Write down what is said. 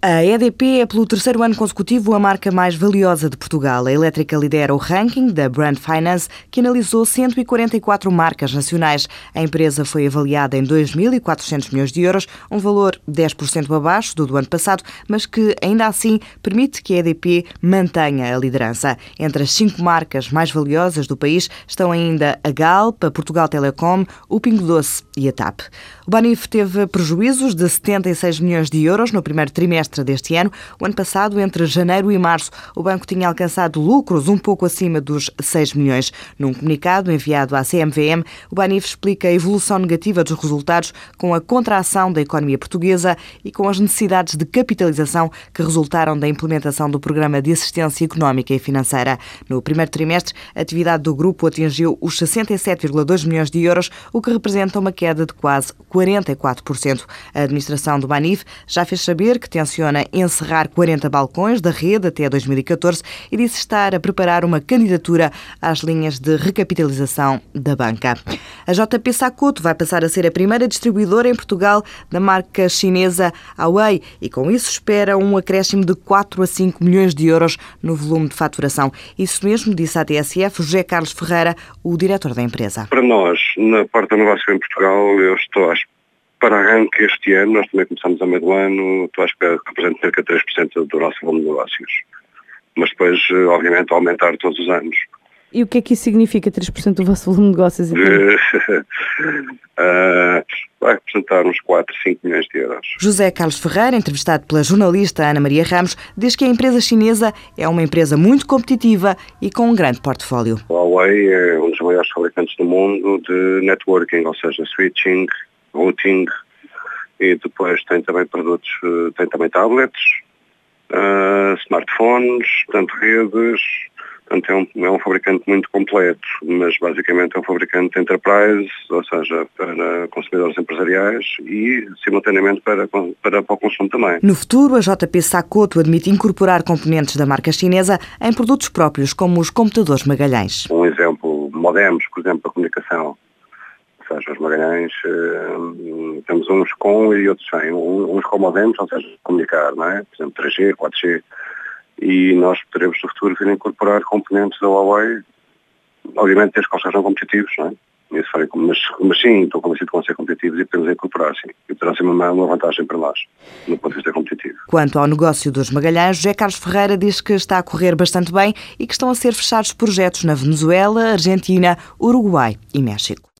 A EDP é pelo terceiro ano consecutivo a marca mais valiosa de Portugal. A elétrica lidera o ranking da Brand Finance, que analisou 144 marcas nacionais. A empresa foi avaliada em 2.400 milhões de euros, um valor 10% abaixo do do ano passado, mas que ainda assim permite que a EDP mantenha a liderança. Entre as cinco marcas mais valiosas do país estão ainda a Galp, a Portugal Telecom, o Pingo Doce e a TAP. O Banif teve prejuízos de 76 milhões de euros no primeiro trimestre trimestre deste ano. O ano passado, entre janeiro e março, o banco tinha alcançado lucros um pouco acima dos 6 milhões. Num comunicado enviado à CMVM, o Banif explica a evolução negativa dos resultados com a contração da economia portuguesa e com as necessidades de capitalização que resultaram da implementação do Programa de Assistência Económica e Financeira. No primeiro trimestre, a atividade do grupo atingiu os 67,2 milhões de euros, o que representa uma queda de quase 44%. A administração do Banif já fez saber que tenciona tenciona encerrar 40 balcões da rede até 2014 e disse estar a preparar uma candidatura às linhas de recapitalização da banca. A JP Sakuto vai passar a ser a primeira distribuidora em Portugal da marca chinesa Huawei e com isso espera um acréscimo de 4 a 5 milhões de euros no volume de faturação. Isso mesmo disse à TSF José Carlos Ferreira, o diretor da empresa. Para nós, na parte do negócio em Portugal, eu estou à para arranque este ano, nós também começamos a meio do ano, estou à espera que represente cerca de 3% do nosso volume de negócios. Mas depois, eh, obviamente, aumentar todos os anos. E o que é que isso significa, 3% do vosso volume de negócios? Então? uh, vai representar uns 4, 5 milhões de euros. José Carlos Ferreira, entrevistado pela jornalista Ana Maria Ramos, diz que a empresa chinesa é uma empresa muito competitiva e com um grande portfólio. A Huawei é um dos maiores fabricantes do mundo de networking, ou seja, switching, routing e depois tem também produtos, eh, tem também tablets, uh, smartphones, tanto redes, portanto é um, é um fabricante muito completo, mas basicamente é um fabricante enterprise, ou seja, para consumidores empresariais e simultaneamente para, para, para o consumo também. No futuro, a JP Sakoto admite incorporar componentes da marca chinesa em produtos próprios, como os computadores Magalhães. Um exemplo, modems, por exemplo, para comunicação seja, os Magalhães uh, temos uns com e outros sem. Uns com modems, ou seja, comunicar, não é? Por exemplo, 3G, 4G. E nós poderemos no futuro vir a incorporar componentes da Huawei, obviamente desde que sejam competitivos, não é? Mas, mas sim, estou convencido que vão ser competitivos e podemos incorporar, sim. E poderá ser uma, uma vantagem para nós, no ponto de vista competitivo. Quanto ao negócio dos Magalhães, José Carlos Ferreira diz que está a correr bastante bem e que estão a ser fechados projetos na Venezuela, Argentina, Uruguai e México.